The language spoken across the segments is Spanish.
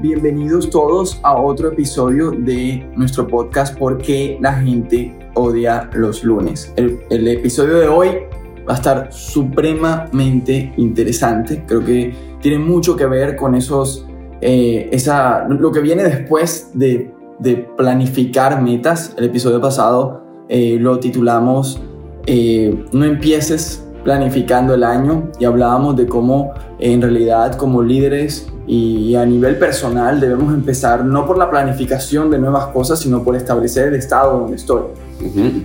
bienvenidos todos a otro episodio de nuestro podcast ¿Por qué la gente odia los lunes? El, episodio de hoy va a estar supremamente interesante. Creo que tiene mucho que ver con esos, eh, esa, lo que viene después de, de, planificar metas. El episodio pasado eh, lo titulamos eh, No empieces planificando el año y hablábamos de cómo en realidad como líderes y a nivel personal debemos empezar no por la planificación de nuevas cosas, sino por establecer el estado donde estoy.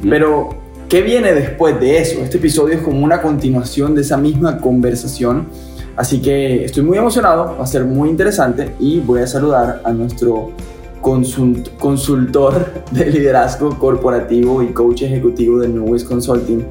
Pero, ¿qué viene después de eso? Este episodio es como una continuación de esa misma conversación. Así que estoy muy emocionado, va a ser muy interesante y voy a saludar a nuestro consultor de liderazgo corporativo y coach ejecutivo de New West Consulting,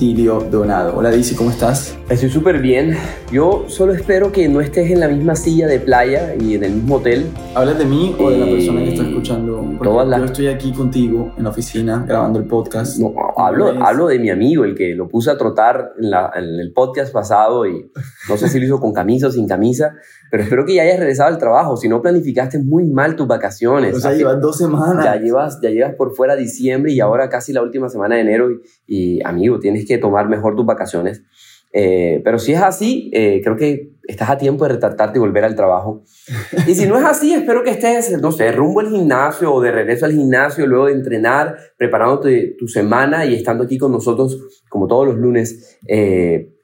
Dilio Donado. Hola Dici, ¿cómo estás? Estoy súper bien. Yo solo espero que no estés en la misma silla de playa y en el mismo hotel. ¿Hablas de mí o de la persona que está escuchando? Porque Yo estoy aquí contigo en la oficina grabando el podcast. No, hablo, hablo de mi amigo, el que lo puse a trotar en, la, en el podcast pasado y no sé si lo hizo con camisa o sin camisa, pero espero que ya hayas regresado al trabajo. Si no planificaste muy mal tus vacaciones. O sea, llevas dos semanas. Ya llevas, ya llevas por fuera diciembre y ahora casi la última semana de enero. Y, y amigo, tienes que tomar mejor tus vacaciones. Eh, pero si es así, eh, creo que estás a tiempo de retractarte y volver al trabajo. Y si no es así, espero que estés, no sé, rumbo al gimnasio o de regreso al gimnasio, luego de entrenar, preparándote tu semana y estando aquí con nosotros, como todos los lunes, eh,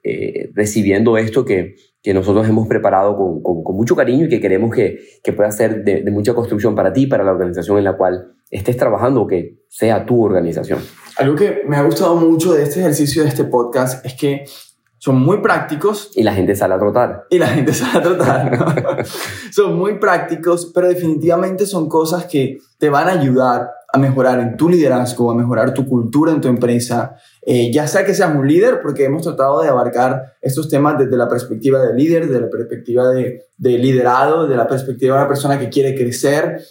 recibiendo esto que, que nosotros hemos preparado con, con, mucho cariño y que queremos que, que pueda ser de, de, mucha construcción para ti, para la organización en la cual estés trabajando o que sea tu organización. Algo que me ha gustado mucho de este ejercicio, de este podcast, es que son muy prácticos. Y la gente sale a trotar. Y la gente sale a trotar. son muy prácticos, pero definitivamente son cosas que te van a ayudar a mejorar en tu liderazgo, a mejorar tu cultura en tu empresa, eh, ya sea que seas un líder, porque hemos tratado de abarcar estos temas desde la perspectiva del líder, desde la perspectiva de, de liderado, desde la perspectiva de una persona que quiere crecer,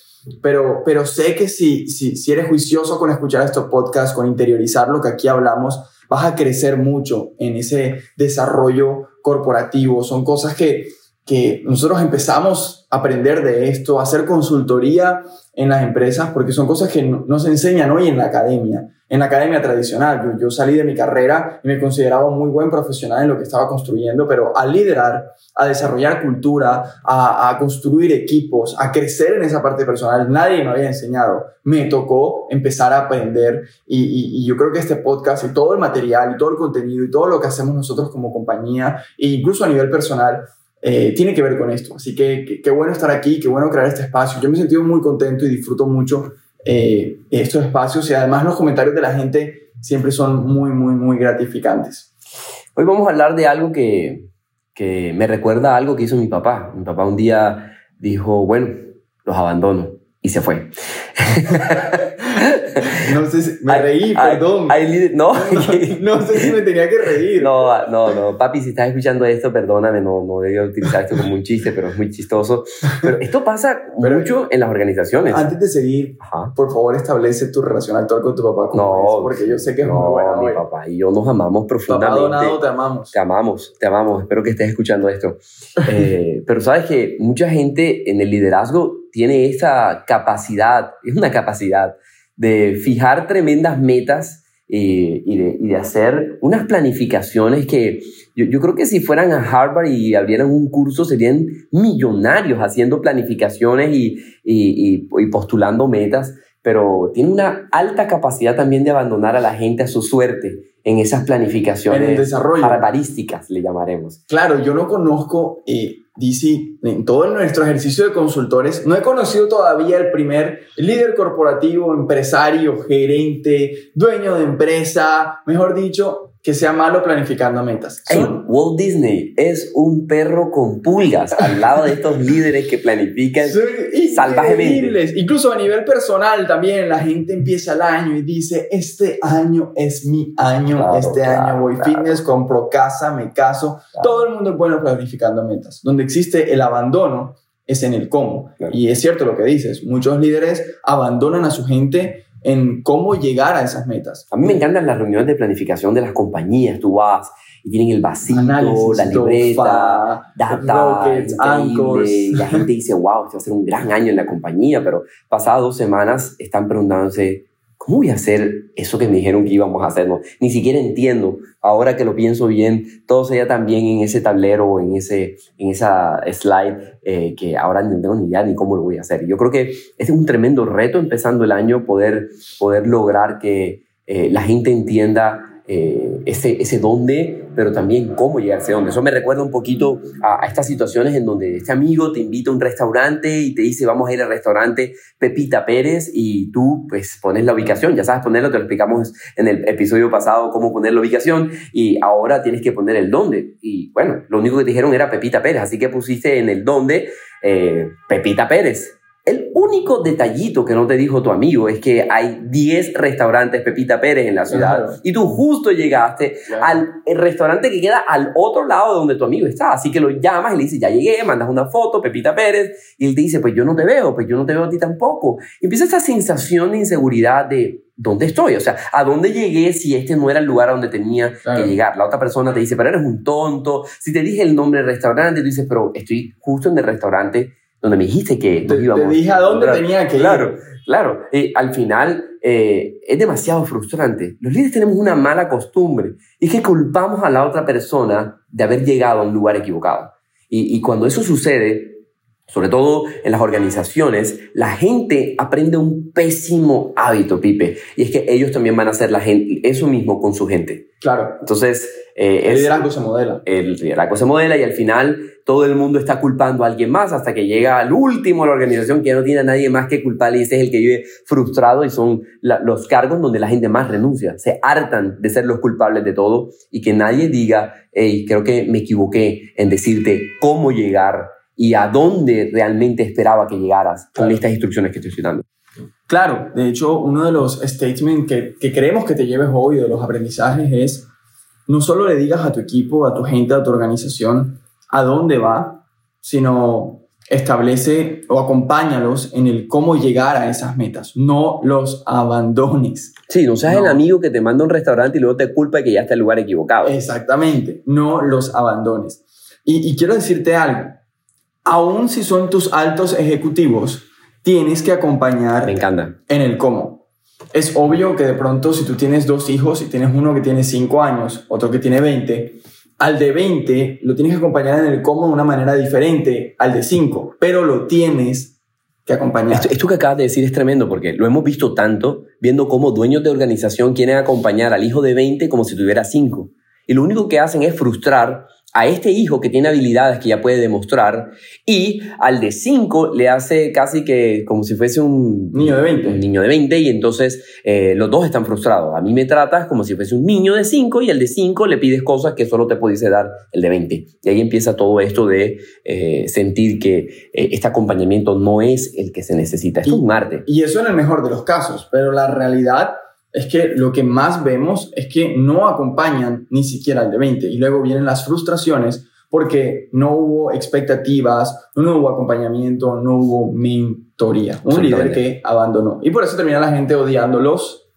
pero, pero sé que si, si, si eres juicioso con escuchar estos podcasts, con interiorizar lo que aquí hablamos, vas a crecer mucho en ese desarrollo corporativo. Son cosas que, que nosotros empezamos a aprender de esto, a hacer consultoría en las empresas, porque son cosas que no, se enseñan hoy en la academia, en la academia tradicional. Yo, salí de mi carrera y me consideraba muy buen profesional en lo que estaba construyendo, pero al liderar, a desarrollar cultura, a, a construir equipos, a crecer en esa parte personal, nadie me había enseñado. Me tocó empezar a aprender y, yo creo que este podcast y todo el material y todo el contenido y todo lo que hacemos nosotros como compañía, e incluso a nivel personal, eh, tiene que ver con esto. Así que qué bueno estar aquí, qué bueno crear este espacio. Yo me he sentido muy contento y disfruto mucho eh, estos espacios y además los comentarios de la gente siempre son muy, muy, muy gratificantes. Hoy vamos a hablar de algo que, que me recuerda a algo que hizo mi papá. Mi papá un día dijo, bueno, los abandono y se fue. No sé si me reí, perdón. no. no sé si me tenía que reír. No, no, no. Papi, si estás escuchando esto, perdóname, no, no debía utilizar esto como un chiste, pero es muy chistoso. Pero esto pasa mucho en las organizaciones. Antes de seguir, por favor, establece tu relación actual con tu papá. no, porque yo sé que es muy bueno. Mi papá y yo nos amamos profundamente. Papá donado, te amamos. Te amamos, te amamos. Espero que estés escuchando esto. eh, pero sabes que mucha gente en el liderazgo tiene esa capacidad, es una capacidad de fijar tremendas metas eh, y, de, y, de, hacer unas planificaciones que yo, yo, creo que si fueran a Harvard y abrieran un curso serían millonarios haciendo planificaciones y, y, y postulando metas, pero tiene una alta capacidad también de abandonar a la gente a su suerte en esas planificaciones en el desarrollo. barbarísticas, le llamaremos. Claro, yo no conozco... Eh DC, en todo nuestro ejercicio de consultores, no he conocido todavía el primer líder corporativo, empresario, gerente, dueño de empresa, mejor dicho, que sea malo planificando metas. Hey, Walt Disney es un perro con pulgas al lado de estos líderes que planifican salvajemente. Incluso a nivel personal también la gente empieza el año y dice, este año es mi año, claro, este claro, año voy claro. fitness, compro casa, me caso. Todo el mundo es bueno planificando metas. Donde existe el abandono es en el cómo. Y es cierto lo que dices, muchos líderes abandonan a su gente en cómo llegar a esas metas. A mí me encantan las reuniones de planificación de las compañías. Tú vas y tienen el vasito, la libreta, data, rockets, la gente dice, wow, este va a ser un gran año en la compañía, pero pasadas dos semanas están preguntándose, ¿cómo voy a hacer eso que me dijeron que íbamos a hacer? ni siquiera entiendo. Ahora que lo pienso bien, todo se veía tan bien en ese tablero en, ese, en esa slide eh, que ahora no tengo ni idea ni cómo lo voy a hacer. Yo creo que es un tremendo reto empezando el año poder, poder lograr que eh, la gente entienda eh, ese, ese dónde, pero también cómo llegar a ese dónde. Eso me recuerda un poquito a, estas situaciones en donde este amigo te invita a un restaurante y te dice vamos a ir al restaurante Pepita Pérez y tú pues pones la ubicación, ya sabes ponerlo, te lo explicamos en el episodio pasado cómo poner la ubicación y ahora tienes que poner el dónde. Y bueno, lo único que te dijeron era Pepita Pérez, así que pusiste en el dónde eh, Pepita Pérez. El único detallito que no te dijo tu amigo es que hay 10 restaurantes Pepita Pérez en la ciudad y tú justo llegaste al restaurante que queda al otro lado de donde tu amigo está. Así que lo llamas y le dices, ya llegué, mandas una foto, Pepita Pérez, y él te dice, pues yo no te veo, pues yo no te veo a ti tampoco. Y empieza esa sensación de inseguridad de, ¿dónde estoy? O sea, ¿a dónde llegué si este no era el lugar a donde tenía que llegar? La otra persona te dice, pero eres un tonto. Si te dije el nombre del restaurante, tú dices, pero estoy justo en el restaurante donde me dijiste que te, íbamos. Te dije a dónde tenía que ir. Claro, claro. Y al final eh, es demasiado frustrante. Los líderes tenemos una mala costumbre y es que culpamos a la otra persona de haber llegado a un lugar equivocado. Y, y cuando eso sucede, sobre todo en las organizaciones, la gente aprende un pésimo hábito, Pipe, y es que ellos también van a hacer la gente, eso mismo con su gente. Claro. Entonces, eh, el liderazgo se modela. El liderazgo se modela y al final todo el mundo está culpando a alguien más hasta que llega al último de la organización que no tiene a nadie más que culpar y ese es el que vive frustrado y son los cargos donde la gente más renuncia. Se hartan de ser los culpables de todo y que nadie diga, hey, creo que me equivoqué en decirte cómo llegar y a dónde realmente esperaba que llegaras con estas instrucciones que estoy citando. Claro, de hecho, uno de los statements que, que queremos que te lleves hoy de los aprendizajes es, no solo le digas a tu equipo, a tu gente, a tu organización, a dónde va, sino establece o acompáñalos en el cómo llegar a esas metas. No los abandones. Sí, no seas el amigo que te manda a un restaurante y luego te culpa de que ya está el lugar equivocado. Exactamente, no los abandones. Y, y quiero decirte algo, aún si son tus altos ejecutivos, tienes que acompañar Me encanta. en el cómo. Es obvio que de pronto si tú tienes dos hijos y tienes uno que tiene 5 años, otro que tiene 20, al de 20 lo tienes que acompañar en el cómo de una manera diferente al de 5, pero lo tienes que acompañar. Esto, esto, que acabas de decir es tremendo porque lo hemos visto tanto, viendo cómo dueños de organización quieren acompañar al hijo de 20 como si tuviera 5. Y lo único que hacen es frustrar a este hijo que tiene habilidades que ya puede demostrar y al de 5 le hace casi que como si fuese un niño de 20. Un niño de 20 y entonces eh, los dos están frustrados. A mí me tratas como si fuese un niño de 5 y al de 5 le pides cosas que solo te pudiese dar el de 20. Y ahí empieza todo esto de eh, sentir que eh, este acompañamiento no es el que se necesita. Esto es un arte. Y eso en el mejor de los casos, pero la realidad es que lo que más vemos es que no acompañan ni siquiera al de 20 y luego vienen las frustraciones porque no hubo expectativas, no hubo acompañamiento, no hubo mentoría. Un líder que abandonó. Y por eso termina la gente odiando los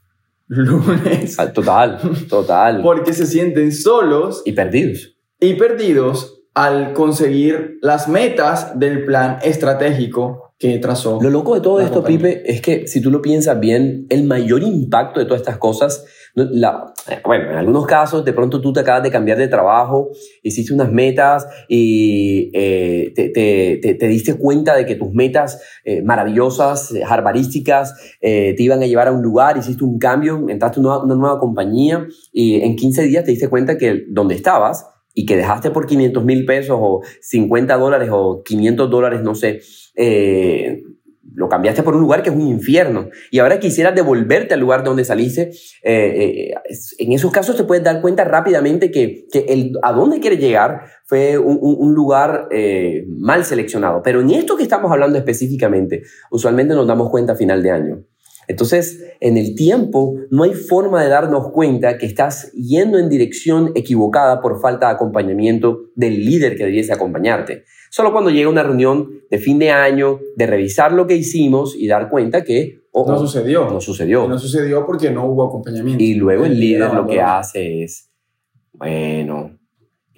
lunes. Ah, total, total. porque se sienten solos. Y perdidos. Y perdidos al conseguir las metas del plan estratégico que trazó. Lo loco de todo esto, Pipe, es que si tú lo piensas bien, el mayor impacto de todas estas cosas, la, bueno, en algunos casos de pronto tú te acabas de cambiar de trabajo, hiciste unas metas y eh, te, te, te, diste cuenta de que tus metas eh, maravillosas, eh, harbarísticas, te iban a llevar a un lugar, hiciste un cambio, entraste a una, una nueva compañía y en 15 días te diste cuenta que donde estabas y que dejaste por 500 mil pesos o 50 dólares o 500 dólares, no sé, eh, lo cambiaste por un lugar que es un infierno y ahora quisieras devolverte al lugar donde saliste, eh, eh, en esos casos te puedes dar cuenta rápidamente que, que el, a dónde quieres llegar fue un, un lugar mal seleccionado. Pero en esto que estamos hablando específicamente, usualmente nos damos cuenta a final de año. Entonces, en el tiempo no hay forma de darnos cuenta que estás yendo en dirección equivocada por falta de acompañamiento del líder que debiese acompañarte. Solo cuando llega una reunión de fin de año, de revisar lo que hicimos y dar cuenta que oh, no sucedió. No sucedió. no sucedió porque no hubo acompañamiento. Y luego el líder lo que hace es, bueno,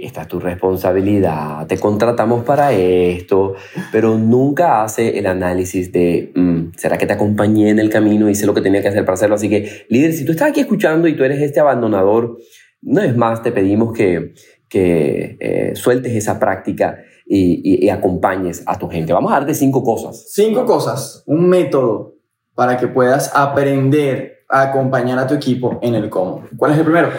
esta es tu responsabilidad, te contratamos para esto, pero nunca hace el análisis de, mm, ¿será que te acompañé en el camino? Hice lo que tenía que hacer para hacerlo. Así que, líder, si tú estás aquí escuchando y tú eres este abandonador, no es más, te pedimos que, que eh, sueltes esa práctica y, y, acompañes a tu gente. Vamos a darte cinco cosas. Cinco cosas, un método para que puedas aprender a acompañar a tu equipo en el cómo. ¿Cuál es el primero?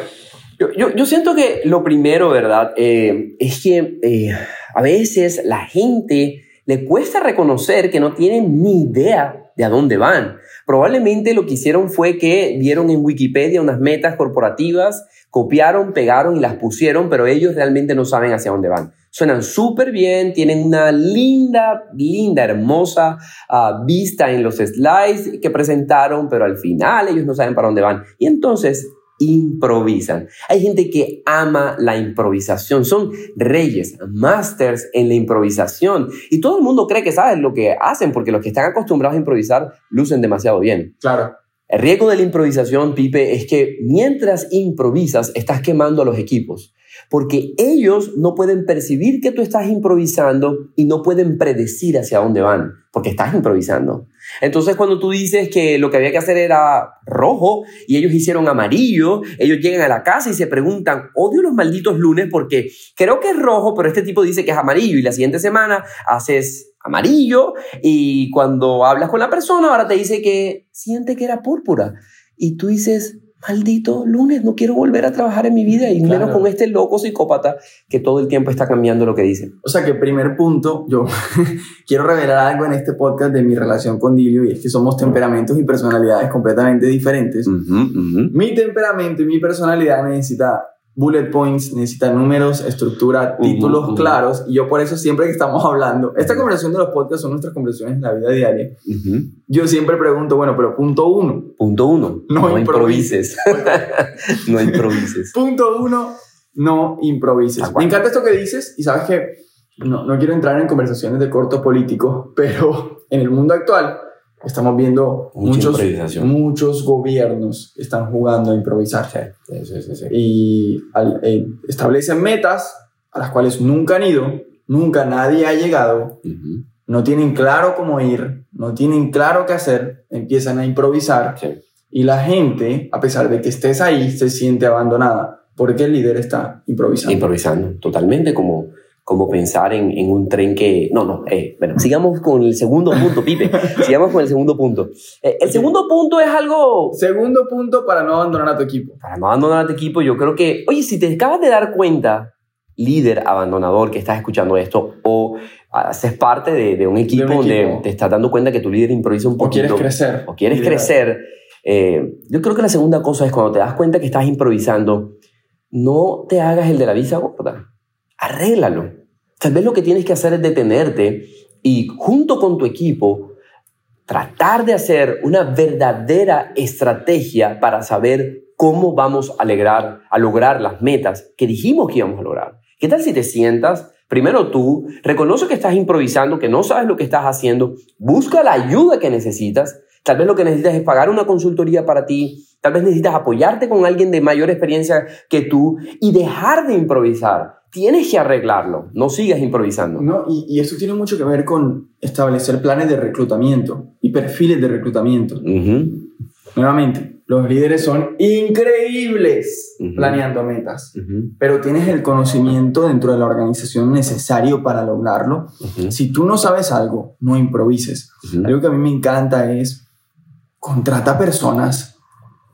Yo, yo, siento que lo primero, ¿verdad? Eh, es que eh, a veces la gente le cuesta reconocer que no tienen ni idea de a dónde van. Probablemente lo que hicieron fue que vieron en Wikipedia unas metas corporativas, copiaron, pegaron y las pusieron, pero ellos realmente no saben hacia dónde van. Suenan súper bien, tienen una linda, linda, hermosa ah, vista en los slides que presentaron, pero al final ellos no saben para dónde van. Y entonces improvisan. Hay gente que ama la improvisación, son reyes, masters en la improvisación y todo el mundo cree que saben lo que hacen porque los que están acostumbrados a improvisar lucen demasiado bien. Claro. El riesgo de la improvisación, Pipe, es que mientras improvisas estás quemando a los equipos porque ellos no pueden percibir que tú estás improvisando y no pueden predecir hacia dónde van, porque estás improvisando. Entonces cuando tú dices que lo que había que hacer era rojo y ellos hicieron amarillo, ellos llegan a la casa y se preguntan, odio los malditos lunes porque creo que es rojo, pero este tipo dice que es amarillo y la siguiente semana haces amarillo y cuando hablas con la persona ahora te dice que siente que era púrpura y tú dices, maldito lunes, no quiero volver a trabajar en mi vida y menos con este loco psicópata que todo el tiempo está cambiando lo que dice. O sea que primer punto, yo quiero revelar algo en este podcast de mi relación con Dilio y es que somos temperamentos y personalidades completamente diferentes. Mi temperamento y mi personalidad necesita bullet points, necesita números, estructura, títulos claros. Y yo por eso siempre que estamos hablando, esta conversación de los podcasts son nuestras conversaciones en la vida diaria. Yo siempre pregunto, bueno, pero punto uno. Punto uno. No, improvises. no improvises. punto uno, no improvises. Me encanta esto que dices y sabes que no, no quiero entrar en conversaciones de corto político, pero en el mundo actual Estamos viendo muchos, muchos gobiernos están jugando a improvisar. y eh, establecen metas a las cuales nunca han ido, nunca nadie ha llegado, no tienen claro cómo ir, no tienen claro qué hacer, empiezan a improvisar y la gente, a pesar de que estés ahí, se siente abandonada porque el líder está improvisando. Improvisando, totalmente como como pensar en, en un tren que... No, no, eh, bueno, sigamos con el segundo punto, Pipe. sigamos con el segundo punto. Eh, el segundo punto es algo... Segundo punto para no abandonar a tu equipo. Para no abandonar a tu equipo, yo creo que... Oye, si te acabas de dar cuenta, líder abandonador que estás escuchando esto, o haces parte de, de un, equipo donde te estás dando cuenta que tu líder improvisa un poquito. O quieres crecer. O quieres crecer. Eh, yo creo que la segunda cosa es cuando te das cuenta que estás improvisando, no te hagas el de la visa gorda arréglalo. Tal vez lo que tienes que hacer es detenerte y junto con tu equipo tratar de hacer una verdadera estrategia para saber cómo vamos a lograr, a lograr las metas que dijimos que íbamos a lograr. ¿Qué tal si te sientas? Primero tú, reconoce que estás improvisando, que no sabes lo que estás haciendo, busca la ayuda que necesitas. Tal vez lo que necesitas es pagar una consultoría para ti, tal vez necesitas apoyarte con alguien de mayor experiencia que tú y dejar de improvisar tienes que arreglarlo, no sigas improvisando. No, y, y, eso tiene mucho que ver con establecer planes de reclutamiento y perfiles de reclutamiento. Nuevamente, los líderes son increíbles planeando metas, pero tienes el conocimiento dentro de la organización necesario para lograrlo. Si tú no sabes algo, no improvises. Algo que a mí me encanta es contrata personas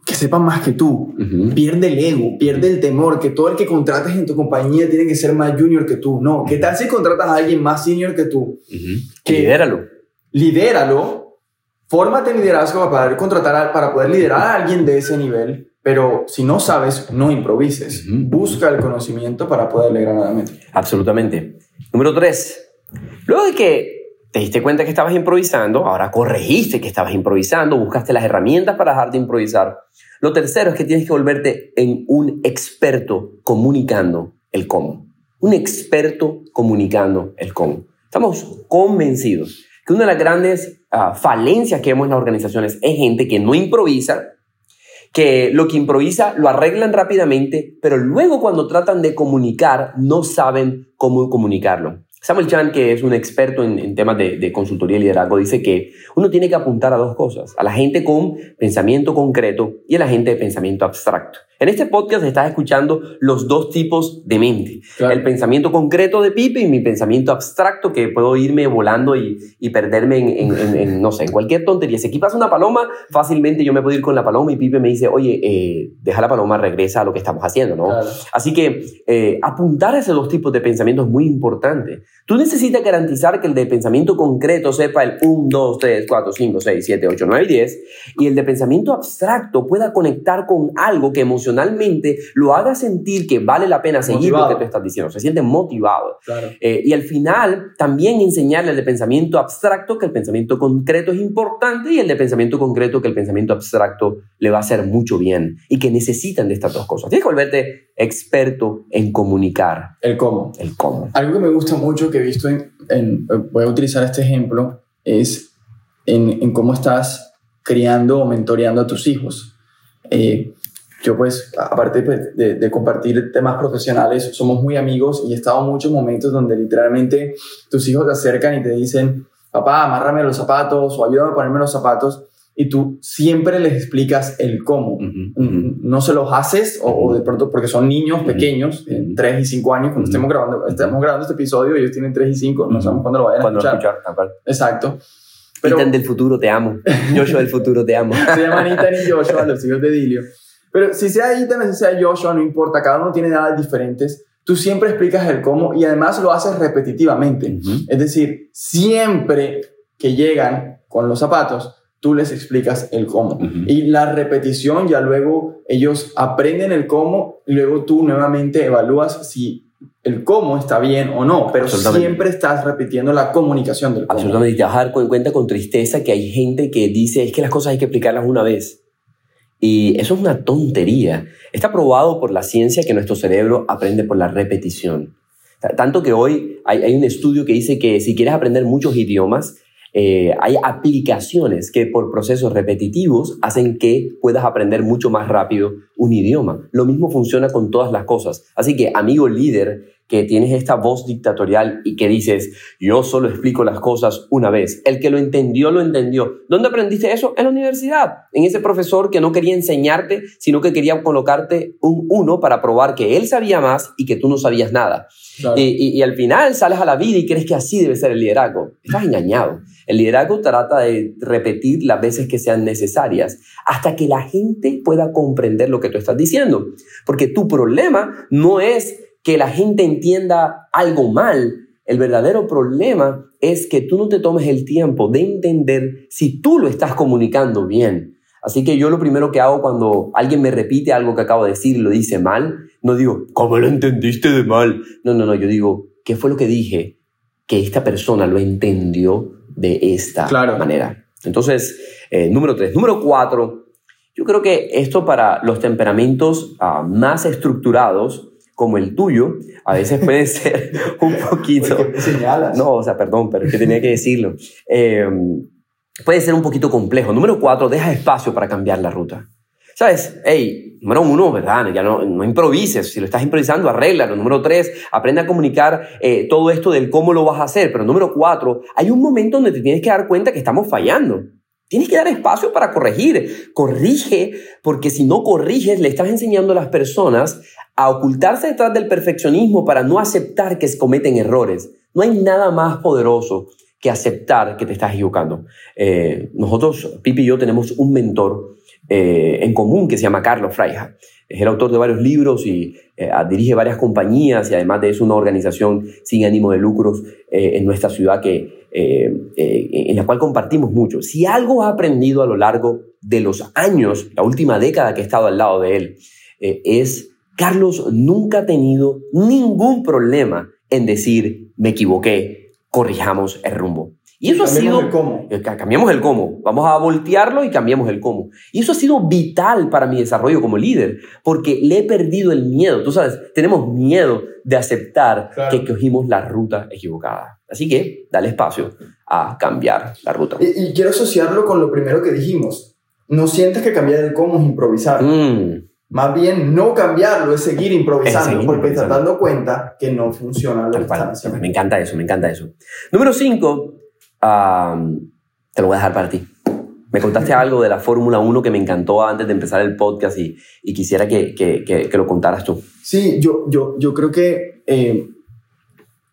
que sepan más que tú. Pierde el ego, pierde el temor, que todo el que contrates en tu compañía tiene que ser más junior que tú. No, ¿qué tal si contratas a alguien más senior que tú? que, lidéralo. Lidéralo, fórmate en liderazgo para poder contratar, para poder liderar a alguien de ese nivel, pero si no sabes, no improvises. Busca el conocimiento para poder lograr la meta. Absolutamente. Número tres, luego de que te diste cuenta que estabas improvisando, ahora corregiste que estabas improvisando, buscaste las herramientas para dejar de improvisar. Lo tercero es que tienes que volverte en un experto comunicando el cómo. Un experto comunicando el cómo. Estamos convencidos que una de las grandes ah, falencias que vemos en las organizaciones es gente que no improvisa, que lo que improvisa lo arreglan rápidamente, pero luego cuando tratan de comunicar no saben cómo comunicarlo. Samuel Chan, que es un experto en, temas de, de, consultoría y liderazgo, dice que uno tiene que apuntar a dos cosas, a la gente con pensamiento concreto y a la gente de pensamiento abstracto. En este podcast estás escuchando los dos tipos de mente. El pensamiento concreto de Pipe y mi pensamiento abstracto que puedo irme volando y, y perderme en, en, no sé, en cualquier tontería. Si aquí pasa una paloma, fácilmente yo me puedo ir con la paloma y Pipe me dice, oye, eh, deja la paloma, regresa a lo que estamos haciendo, ¿no? Así que eh, apuntar a esos dos tipos de pensamiento es muy importante. Tú necesitas garantizar que el de pensamiento concreto sepa el 1, 2, 3, 4, 5, 6, 7, 8, 9 y 10 y el de pensamiento abstracto pueda conectar con algo que emociona emocionalmente lo haga sentir que vale la pena seguir lo que tú estás diciendo, se siente motivado. Eh, y al final también enseñarle el de pensamiento abstracto que el pensamiento concreto es importante y el de pensamiento concreto que el pensamiento abstracto le va a hacer mucho bien y que necesitan de estas dos cosas. Tienes que volverte experto en comunicar. El cómo. El cómo. Algo que me gusta mucho que he visto en, voy a utilizar este ejemplo, es en, en cómo estás criando o mentoreando a tus hijos. Eh, yo pues, aparte pues, de, compartir temas profesionales, somos muy amigos y he estado en muchos momentos donde literalmente tus hijos te acercan y te dicen, papá, amárrame los zapatos o ayúdame a ponerme los zapatos y tú siempre les explicas el cómo. No se los haces o, de pronto porque son niños pequeños, en 3 y 5 años, cuando estemos grabando, estamos grabando este episodio, ellos tienen 3 y 5, no sabemos cuándo lo vayan a escuchar. escuchar Exacto. Pero, Ethan del futuro, te amo. Joshua del futuro, te amo. se llaman Ethan y Joshua, los hijos de Dilio. Pero si sea Ethan, si sea Joshua, no importa, cada uno tiene edades diferentes. Tú siempre explicas el cómo y además lo haces repetitivamente. Es decir, siempre que llegan con los zapatos, tú les explicas el cómo. Y la repetición ya luego ellos aprenden el cómo y luego tú nuevamente evalúas si el cómo está bien o no, pero siempre estás repitiendo la comunicación del cómo. Absolutamente, y te vas a dar cuenta con tristeza que hay gente que dice, es que las cosas hay que explicarlas una vez. Y eso es una tontería. Está probado por la ciencia que nuestro cerebro aprende por la repetición. Tanto que hoy hay, un estudio que dice que si quieres aprender muchos idiomas, eh, hay aplicaciones que por procesos repetitivos hacen que puedas aprender mucho más rápido un idioma. Lo mismo funciona con todas las cosas. Así que, amigo líder, que tienes esta voz dictatorial y que dices, yo solo explico las cosas una vez. El que lo entendió, lo entendió. ¿Dónde aprendiste eso? En la universidad. En ese profesor que no quería enseñarte, sino que quería colocarte un uno para probar que él sabía más y que tú no sabías nada. Y, y, al final sales a la vida y crees que así debe ser el liderazgo. Estás engañado. El liderazgo trata de repetir las veces que sean necesarias hasta que la gente pueda comprender lo que tú estás diciendo. Porque tu problema no es que la gente entienda algo mal. El verdadero problema es que tú no te tomes el tiempo de entender si tú lo estás comunicando bien. Así que yo lo primero que hago cuando alguien me repite algo que acabo de decir y lo dice mal, no digo, ¿cómo lo entendiste de mal? No, no, no, yo digo, ¿qué fue lo que dije? Que esta persona lo entendió de esta manera. Entonces, eh, número tres. Número cuatro, yo creo que esto para los temperamentos ah, más estructurados como el tuyo, a veces puede ser un poquito... No, o sea, perdón, pero es que tenía que decirlo. Em, puede ser un poquito complejo. Número cuatro, deja espacio para cambiar la ruta. ¿Sabes? Hey, número uno, ¿verdad? Ya no, no improvises. Si lo estás improvisando, arréglalo. Número tres, aprende a comunicar eh, todo esto del cómo lo vas a hacer. Pero número cuatro, hay un momento donde te tienes que dar cuenta que estamos fallando. Tienes que dar espacio para corregir. Corrige, porque si no corriges, le estás enseñando a las personas a ocultarse detrás del perfeccionismo para no aceptar que cometen errores. No hay nada más poderoso que aceptar que te estás equivocando. Eh, nosotros, Pipi y yo, tenemos un mentor eh, en común que se llama Carlos Freija. Es el autor de varios libros y eh, dirige varias compañías y además de eso una organización sin ánimo de lucros en nuestra ciudad que, en la cual compartimos mucho. Si algo ha aprendido a lo largo de los años, la última década que he estado al lado de él, es Carlos nunca ha tenido ningún problema en decir, me equivoqué, corrijamos el rumbo. Y eso ha sido... El cómo. Eh, cambiamos el cómo. Vamos a voltearlo y cambiamos el cómo. Y eso ha sido vital para mi desarrollo como líder, porque le he perdido el miedo. Tú sabes, tenemos miedo de aceptar que cogimos la ruta equivocada. Así que dale espacio a cambiar la ruta. Y, quiero asociarlo con lo primero que dijimos. No sientes que cambiar el cómo es improvisar. Mm. Más bien, no cambiarlo es seguir improvisando, porque estás dando cuenta que no funciona lo que Me encanta eso, me encanta eso. Número 5, te lo voy a dejar para ti. Me contaste algo de la Fórmula 1 que me encantó antes de empezar el podcast y, y quisiera que, que, que, lo contaras tú. Sí, yo, yo, yo creo que eh,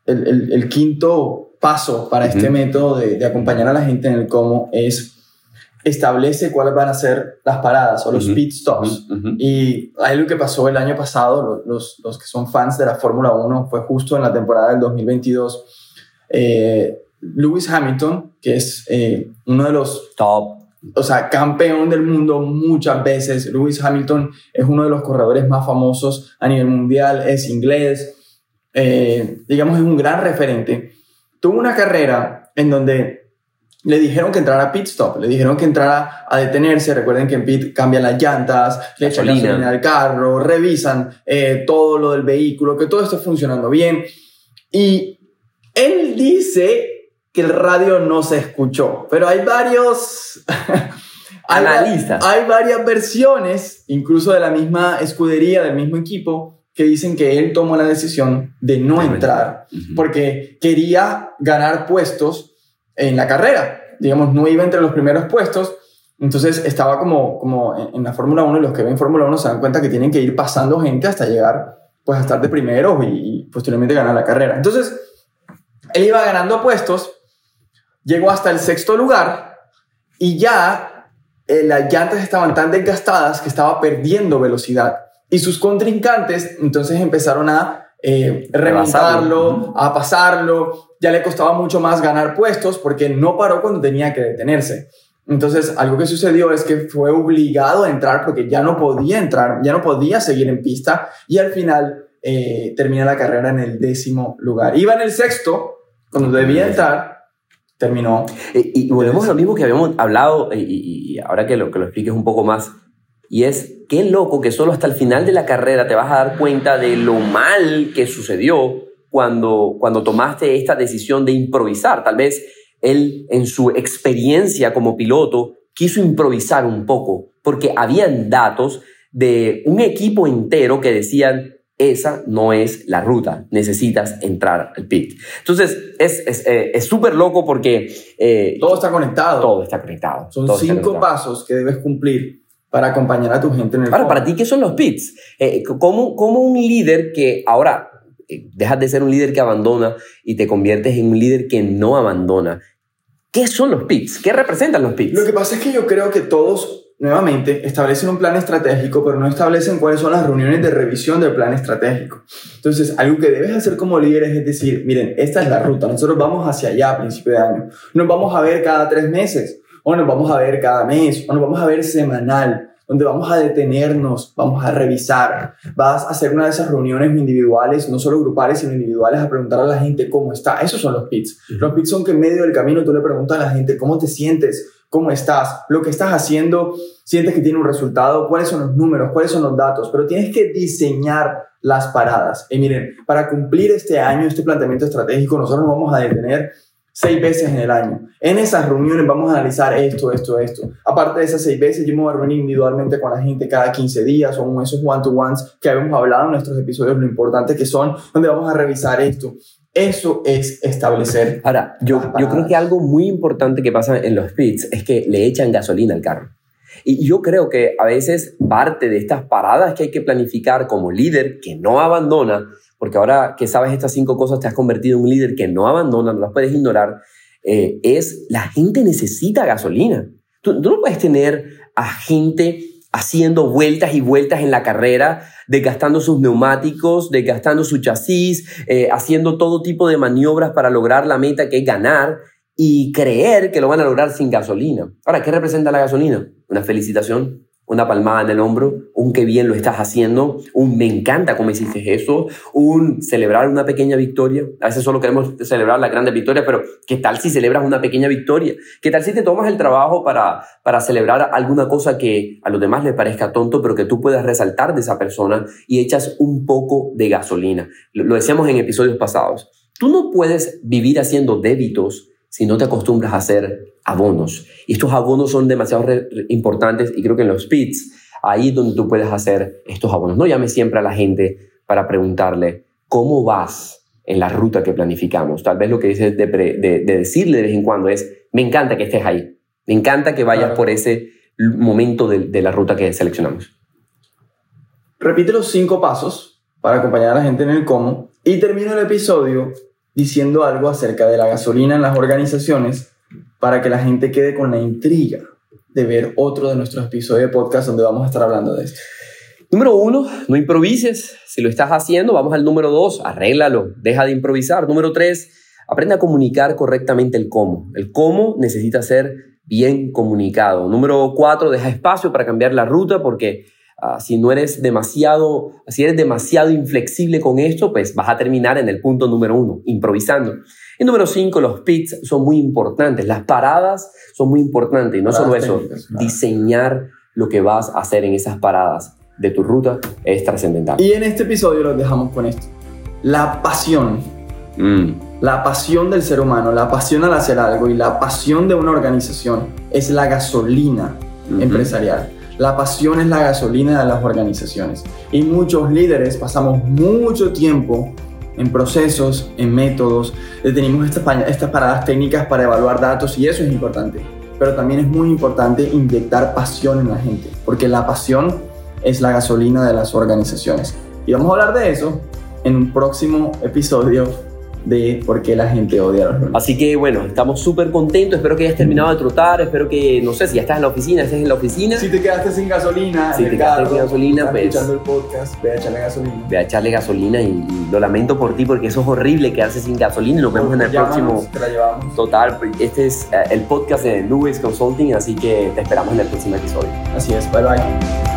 el, el, el, quinto paso para este método de, de acompañar a la gente en el cómo es establece cuáles van a ser las paradas o los pit stops. Y algo que pasó el año pasado, los, los que son fans de la Fórmula 1, fue justo en la temporada del 2022. Eh, Lewis Hamilton, que es eh, uno de los top, o sea, campeón del mundo muchas veces. Lewis Hamilton es uno de los corredores más famosos a nivel mundial, es inglés, eh, digamos, es un gran referente. Tuvo una carrera en donde le dijeron que entrara a pit stop, le dijeron que entrara a detenerse. Recuerden que en pit cambian las llantas, le echan gasolina al carro, revisan eh, todo lo del vehículo, que todo esté funcionando bien. Y él dice que el radio no se escuchó, pero hay varios analistas. Hay varias versiones, incluso de la misma escudería, del mismo equipo, que dicen que él tomó la decisión de no entrar porque quería ganar puestos en la carrera. Digamos, no iba entre los primeros puestos. Entonces estaba como, como en, la Fórmula 1 y los que ven Fórmula 1 se dan cuenta que tienen que ir pasando gente hasta llegar pues a estar de primero y, posteriormente ganar la carrera. Entonces, él iba ganando puestos, llegó hasta el sexto lugar y ya eh, las llantas estaban tan desgastadas que estaba perdiendo velocidad. Y sus contrincantes entonces empezaron a eh, remontarlo, a pasarlo, ya le costaba mucho más ganar puestos porque no paró cuando tenía que detenerse. Entonces, algo que sucedió es que fue obligado a entrar porque ya no podía entrar, ya no podía seguir en pista y al final eh, termina la carrera en el décimo lugar. Iba en el sexto, cuando debía entrar, terminó. Y, volvemos a lo mismo que habíamos hablado, y, ahora que lo, que lo expliques un poco más, y es, qué loco que solo hasta el final de la carrera te vas a dar cuenta de lo mal que sucedió cuando, cuando tomaste esta decisión de improvisar. Tal vez él en su experiencia como piloto quiso improvisar un poco porque habían datos de un equipo entero que decían, esa no es la ruta, necesitas entrar al pit. Entonces, es súper es, eh, loco porque... Eh, todo está conectado. Todo está conectado. Son cinco pasos que debes cumplir para acompañar a tu gente en el Ahora, para ti, ¿qué son los pits? Eh, ¿cómo, ¿Cómo un líder que ahora eh, dejas de ser un líder que abandona y te conviertes en un líder que no abandona? ¿Qué son los pits? ¿Qué representan los pits? Lo que pasa es que yo creo que todos, nuevamente, establecen un plan estratégico, pero no establecen cuáles son las reuniones de revisión del plan estratégico. Entonces, algo que debes hacer como líder es decir, miren, esta es la ruta, nosotros vamos hacia allá a principio de año. Nos vamos a ver cada tres meses o nos vamos a ver cada mes, o nos vamos a ver semanal, donde vamos a detenernos, vamos a revisar, vas a hacer una de esas reuniones individuales, no solo grupales, sino individuales, a preguntar a la gente cómo está. Esos son los pits. Los pits son que en medio del camino tú le preguntas a la gente cómo te sientes, cómo estás, lo que estás haciendo, sientes que tiene un resultado, cuáles son los números, cuáles son los datos, pero tienes que diseñar las paradas. Y miren, para cumplir este año, este planteamiento estratégico, nosotros nos vamos a detener seis veces en el año. En esas reuniones vamos a analizar esto, esto, esto. Aparte de esas seis veces, yo me voy a reunir individualmente con la gente cada 15 días o esos one-to-ones que habíamos hablado en nuestros episodios, lo importante que son, donde vamos a revisar esto. Eso es establecer. Ahora, yo, yo creo que algo muy importante que pasa en los pits es que le echan gasolina al carro. Y yo creo que a veces parte de estas paradas que hay que planificar como líder que no abandona porque ahora que sabes estas cinco cosas te has convertido en un líder que no abandona, no las puedes ignorar, eh, es la gente necesita gasolina. Tú, no puedes tener a gente haciendo vueltas y vueltas en la carrera, desgastando sus neumáticos, desgastando su chasis, eh, haciendo todo tipo de maniobras para lograr la meta que es ganar y creer que lo van a lograr sin gasolina. Ahora, ¿qué representa la gasolina? Una felicitación, una palmada en el hombro, un qué bien lo estás haciendo, un me encanta cómo hiciste eso, un celebrar una pequeña victoria. A veces solo queremos celebrar la grande victoria, pero ¿qué tal si celebras una pequeña victoria? ¿Qué tal si te tomas el trabajo para, para celebrar alguna cosa que a los demás les parezca tonto, pero que tú puedas resaltar de esa persona y echas un poco de gasolina? Lo, lo decíamos en episodios pasados. Tú no puedes vivir haciendo débitos si no te acostumbras a hacer abonos. Y estos abonos son demasiado importantes y creo que en los pits, ahí es donde tú puedes hacer estos abonos. No llames siempre a la gente para preguntarle cómo vas en la ruta que planificamos. Tal vez lo que dices de, de, decirle de vez en cuando es, me encanta que estés ahí, me encanta que vayas por ese momento de, de la ruta que seleccionamos. Repite los cinco pasos para acompañar a la gente en el cómo y termino el episodio diciendo algo acerca de la gasolina en las organizaciones para que la gente quede con la intriga de ver otro de nuestros episodios de podcast donde vamos a estar hablando de esto. Número uno, no improvises. Si lo estás haciendo, vamos al número dos, arréglalo, deja de improvisar. Número tres, aprende a comunicar correctamente el cómo. El cómo necesita ser bien comunicado. Número cuatro, deja espacio para cambiar la ruta porque Ah, si no eres demasiado, si eres demasiado inflexible con esto, pues vas a terminar en el punto número uno, improvisando. Y número cinco, los pits son muy importantes, las paradas son muy importantes. Y no solo eso, diseñar lo que vas a hacer en esas paradas de tu ruta es trascendental. Y en este episodio los dejamos con esto. La pasión. Mm. La pasión del ser humano, la pasión al hacer algo y la pasión de una organización es la gasolina empresarial. La pasión es la gasolina de las organizaciones y muchos líderes pasamos mucho tiempo en procesos, en métodos, tenemos estas, paradas técnicas para evaluar datos y eso es importante. Pero también es muy importante inyectar pasión en la gente, porque la pasión es la gasolina de las organizaciones. Y vamos a hablar de eso en un próximo episodio de por qué la gente odia a los lunes. Así que bueno, estamos súper contentos, espero que hayas terminado de trotar, espero que, no sé, si ya estás en la oficina, estés en la oficina. Si te quedaste sin gasolina, si te quedaste sin gasolina, pues... escuchando el podcast, ve a echarle gasolina. Ve a echarle gasolina y, lo lamento por ti porque eso es horrible quedarse sin gasolina y nos vemos en el próximo... Te la llevamos. Total, este es eh, el podcast de Lewis Consulting, así que te esperamos en el próximo episodio. Así es, bye bye.